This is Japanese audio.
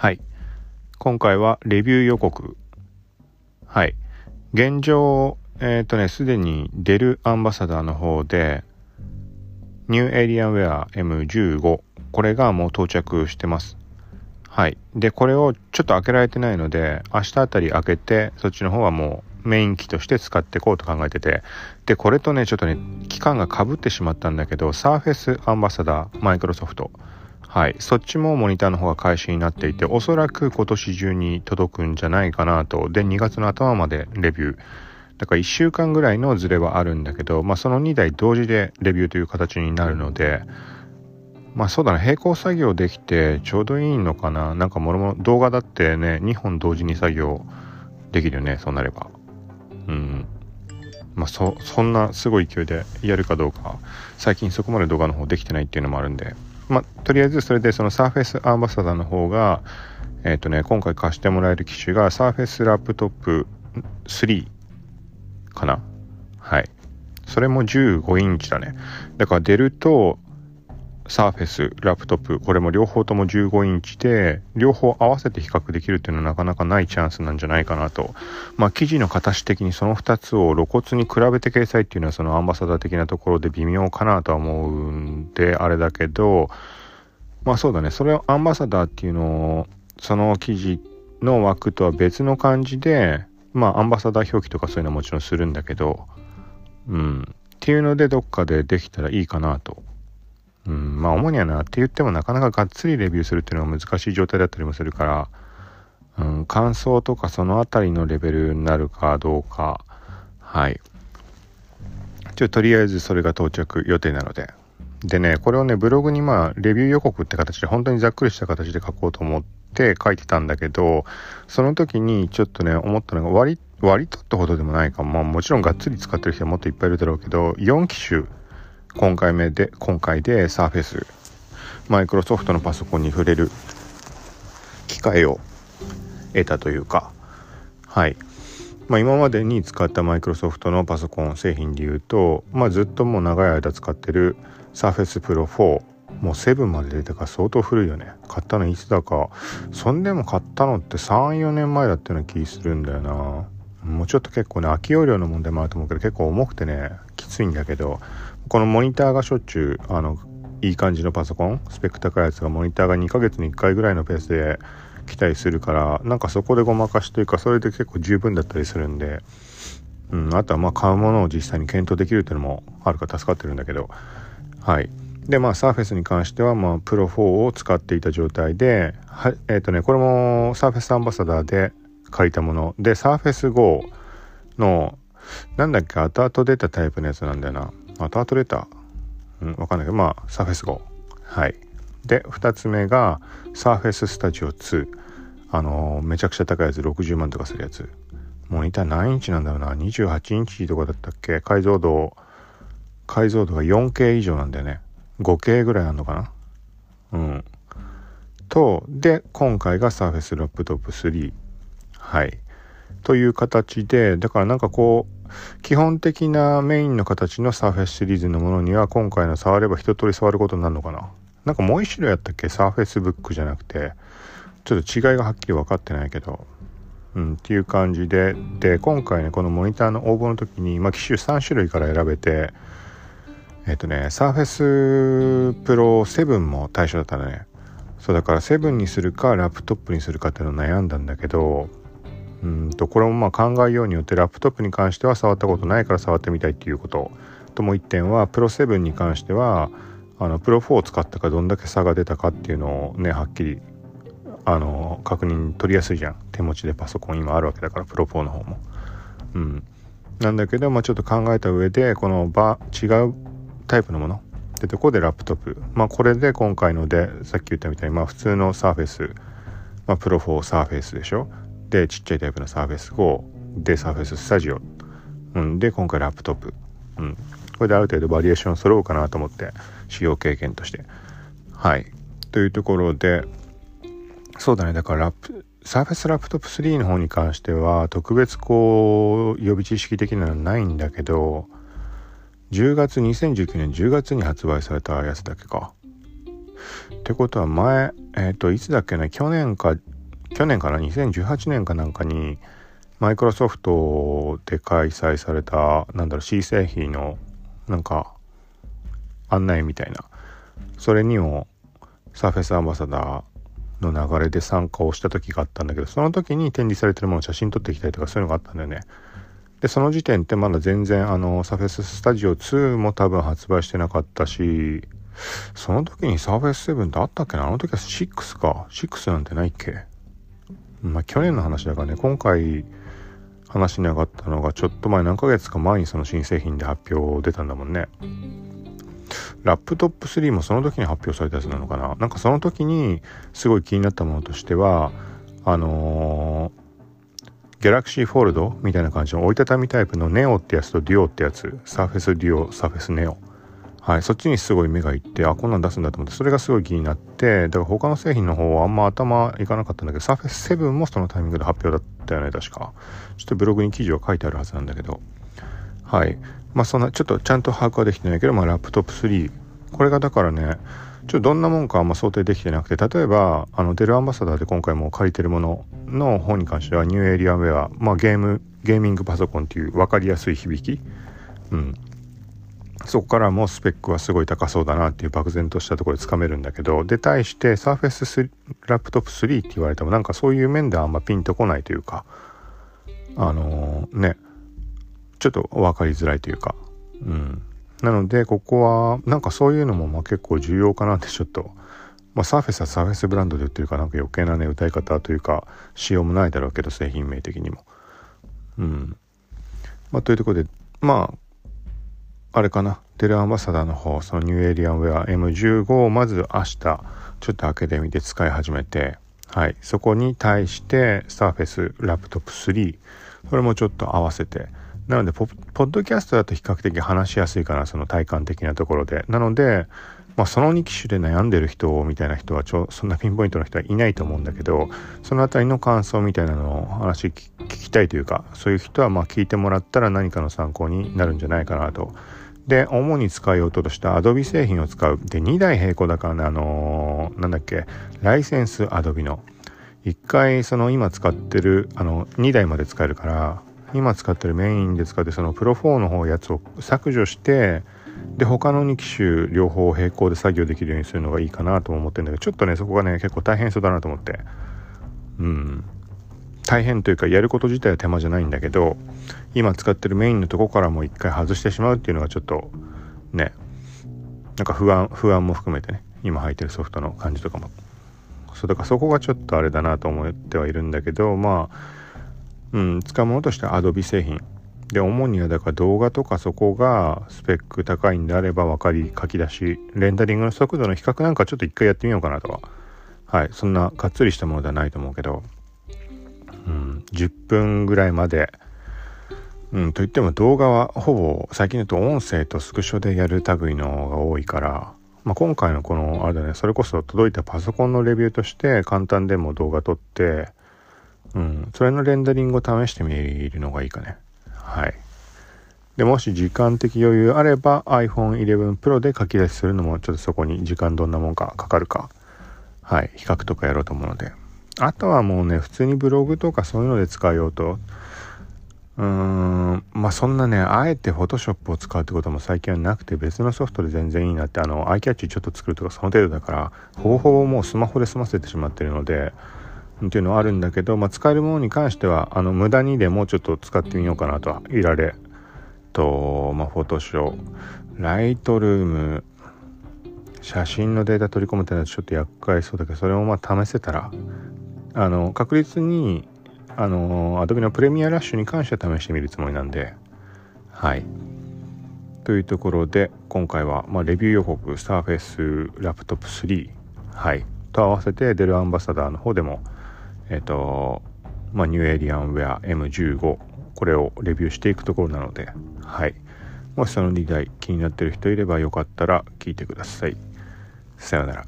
はい。今回はレビュー予告。はい。現状、えっ、とね、すでにデルアンバサダーの方で、ニューエリアウェア M15、これがもう到着してます。はい。で、これをちょっと開けられてないので、明日あたり開けて、そっちの方はもうメイン機として使っていこうと考えてて、で、これとね、ちょっとね、期間が被ってしまったんだけど、サーフェスアンバサダー、マイクロソフト。はい。そっちもモニターの方が開始になっていて、おそらく今年中に届くんじゃないかなと。で、2月の頭までレビュー。だから1週間ぐらいのズレはあるんだけど、まあその2台同時でレビューという形になるので、まあそうだな、並行作業できてちょうどいいのかな。なんかもろもろ動画だってね、2本同時に作業できるよね、そうなれば。うん。まあそ、そんなすごい勢いでやるかどうか、最近そこまで動画の方できてないっていうのもあるんで、まあとりあえずそれでそのサーフェスアンバサダーの方が、えっ、とね、今回貸してもらえる機種がサーフェスラップトップ3かなはい。それも15インチだね。だから出るとサーフェス、ラップトップ、これも両方とも15インチで、両方合わせて比較できるっていうのはなかなかないチャンスなんじゃないかなと。まあ、記事の形的にその2つを露骨に比べて掲載っていうのはそのアンバサダー的なところで微妙かなとは思うんで、あれだけど、まあそうだね、それをアンバサダーっていうのを、その記事の枠とは別の感じで、まあアンバサダー表記とかそういうのはもちろんするんだけど、うん。っていうのでどっかでできたらいいかなと。うん、まあ主にはなって言ってもなかなかがっつりレビューするっていうのが難しい状態だったりもするから、うん、感想とかそのあたりのレベルになるかどうか、はい。ちょとりあえずそれが到着予定なので。でね、これをね、ブログにまあ、レビュー予告って形で本当にざっくりした形で書こうと思って書いてたんだけど、その時にちょっとね、思ったのが割、割とってほどでもないかも。まあもちろんがっつり使ってる人はもっといっぱいいるだろうけど、4機種、今回目で、今回でサーフェス、マイクロソフトのパソコンに触れる機会を得たというか、はい。まあ今までに使ったマイクロソフトのパソコン製品で言うと、まあずっともう長い間使ってるサーフェスプロ4、もう7まで出てから相当古いよね。買ったのいつだか。そんでも買ったのって3、4年前だったような気するんだよな。もうちょっと結構ね、空き容量の問題もあると思うけど、結構重くてね、きついんだけど、このモニターがしょっちゅう、あの、いい感じのパソコン、スペック高いやつがモニターが2ヶ月に1回ぐらいのペースで来たりするから、なんかそこでごまかしというか、それで結構十分だったりするんで、うん、あとはまあ買うものを実際に検討できるっていうのもあるか助かってるんだけど、はい。で、まあ、サーフェスに関しては、まあ、プロ4を使っていた状態で、はえっ、ー、とね、これもサーフェスアンバサダーで借りたもの。で、サーフェス GO の、なんだっけ、後々出たタイプのやつなんだよな。後々出たうん、わかんないけど、まあ、サーフェス GO。はい。で、二つ目が、サーフェススタジオ2。あのー、めちゃくちゃ高いやつ、60万とかするやつ。モニター何インチなんだろうな。28インチとかだったっけ？解像度、解像度が 4K 以上なんだよね。5K ぐらいあるのかな？うん。と、で、今回が Surface ラップトップ3。はい。という形で、だからなんかこう、基本的なメインの形の Surface シリーズのものには、今回の触れば一通り触ることになるのかななんかもう一種類やったっけ ?Surface Book じゃなくて、ちょっと違いがはっきり分かってないけど、うん、っていう感じで、で、今回ね、このモニターの応募の時に、まあ、機種3種類から選べて、えっ、とね、サーフェスプロ7も対象だったのね。そうだから7にするかラップトップにするかっていうのを悩んだんだけど、うんと、これもまあ考えようによってラップトップに関しては触ったことないから触ってみたいっていうことともう一点はプロ7に関してはあのプロ4を使ったかどんだけ差が出たかっていうのをねはっきりあの確認取りやすいじゃん。手持ちでパソコン今あるわけだからプロ4の方も。うん。なんだけどまあちょっと考えた上でこの場違うタイプのもの。ってとこでラップトップ。まあこれで今回のでさっき言ったみたいにまあ普通のサーフェス。まあプロ4サーフェスでしょ。でちっちゃいタイプのサーフェス5でサーフェススタジオ、うん、で今回ラップトップ、うん、これである程度バリエーション揃うかなと思って使用経験として。はい。というところでそうだね。だからラップサーフェスラップトップ3の方に関しては特別こう予備知識的なのはないんだけど10月2019年10月に発売されたやつだけか。ってことは前、えっ、ー、と、いつだっけな、去年か、去年かな、2018年かなんかに、マイクロソフトで開催された、なんだろう、C 製品の、なんか、案内みたいな。それにも、サーフェスアンバサダーの流れで参加をした時があったんだけど、その時に展示されてるものを写真撮ってきたりとかそういうのがあったんだよね。で、その時点ってまだ全然、あの、サーフェススタジオ2も多分発売してなかったし、その時にサーフェス7ってあったっけな？あの時は6か。6なんてないっけ？まあ去年の話だからね、今回話に上がったのがちょっと前何ヶ月か前にその新製品で発表出たんだもんね。ラップトップ3もその時に発表されたやつなのかななんかその時にすごい気になったものとしては、あのー、ギャラクシーフォールドみたいな感じの折りたたみタイプのネオってやつとデュオってやつ、サーフェスデュオ、サーフェスネオ。はい、そっちにすごい目がいって、あ、こんなん出すんだと思って、それがすごい気になって、だから他の製品の方はあんま頭いかなかったんだけど、サーフェス7もそのタイミングで発表だったよね、確か。ちょっとブログに記事は書いてあるはずなんだけど。はい。まあそんな、ちょっとちゃんと把握はできてないけど、まあラップトップ3。これがだからね、ちょっとどんなもんかあんま想定できてなくて、例えば、あの、デルアンバサダーで今回も借りてるものの方に関しては、ニューエリアウェア、まあゲーム、ゲーミングパソコンっていう分かりやすい響き。うん。そこからもスペックはすごい高そうだなっていう漠然としたところでつかめるんだけど、で、対して Surface ラップトップ3って言われてもなんかそういう面ではあんまピンとこないというか、あのー、ね、ちょっと分かりづらいというか、うん。なので、ここは、なんかそういうのもまあ結構重要かなってちょっと、まあサーフェスはサーフェスブランドで売ってるからなんか余計なね、歌い方というか、仕様もないだろうけど、製品名的にも。うん。まあというところで、まあ、あれかな、デルアンバサダーの方、そのニューエリアンウェア M15 をまず明日、ちょっと開けてみて使い始めて、はい。そこに対して、サーフェスラップトップ3、これもちょっと合わせて、なのでポ、ポッドキャストだと比較的話しやすいかな、その体感的なところで。なので、まあ、その2機種で悩んでる人みたいな人はちょ、そんなピンポイントの人はいないと思うんだけど、そのあたりの感想みたいなのを話聞きたいというか、そういう人はま聞いてもらったら何かの参考になるんじゃないかなとで、主に使いようとした Adobe 製品を使う。で、2台並行だからね、あのー、なんだっけ、ライセンス Adobe の。1回、その今使ってる、あの、2台まで使えるから、今使ってるメインで使ってそのプロ4の方やつを削除して、で、他の2機種両方並行で作業できるようにするのがいいかなと思ってるんだけど、ちょっとね、そこがね、結構大変そうだなと思って。うん。大変というかやること自体は手間じゃないんだけど今使ってるメインのとこからも一回外してしまうっていうのがちょっとねなんか不安不安も含めてね今入ってるソフトの感じとかも。そうだからそこがちょっとあれだなと思ってはいるんだけどまあうん使うものとしては Adobe 製品。で主にはだから動画とかそこがスペック高いんであれば分かり書き出しレンダリングの速度の比較なんかちょっと一回やってみようかなとは。はいそんながっつりしたものではないと思うけど、10分ぐらいまで、うん、といっても動画はほぼ最近だと音声とスクショでやる類のが多いから、まあ、今回のこのあれだねそれこそ届いたパソコンのレビューとして簡単でも動画撮って、うん、それのレンダリングを試してみるのがいいかね。はい。でもし時間的余裕あれば iPhone 11 Pro で書き出しするのもちょっとそこに時間どんなもんかかかるか。はい。比較とかやろうと思うので。あとはもうね、普通にブログとかそういうので使うようと、うーん、まあそんなね、あえてフォトショップを使うってことも最近はなくて別のソフトで全然いいなって、あの、アイキャッチちょっと作るとかその程度だから、ほぼほぼもうスマホで済ませてしまってるので、っていうのはあるんだけど、まあ使えるものに関しては、あの、無駄にでもうちょっと使ってみようかなとは、いられと、まあフォトショー、ライトルーム、写真のデータ取り込むってのはちょっと厄介そうだけど、それをまあ試せたらあの確実にあの Adobe のプレミアラッシュに関しては試してみるつもりなんではい。というところで今回は、まあ、レビュー予告 Surface ラップトップ3はい。と合わせてデルアンバサダーの方でもえっ、とまあ、ニューエリアンウェア M15 これをレビューしていくところなのではい。もしその2台気になってる人いればよかったら聞いてください。さようなら。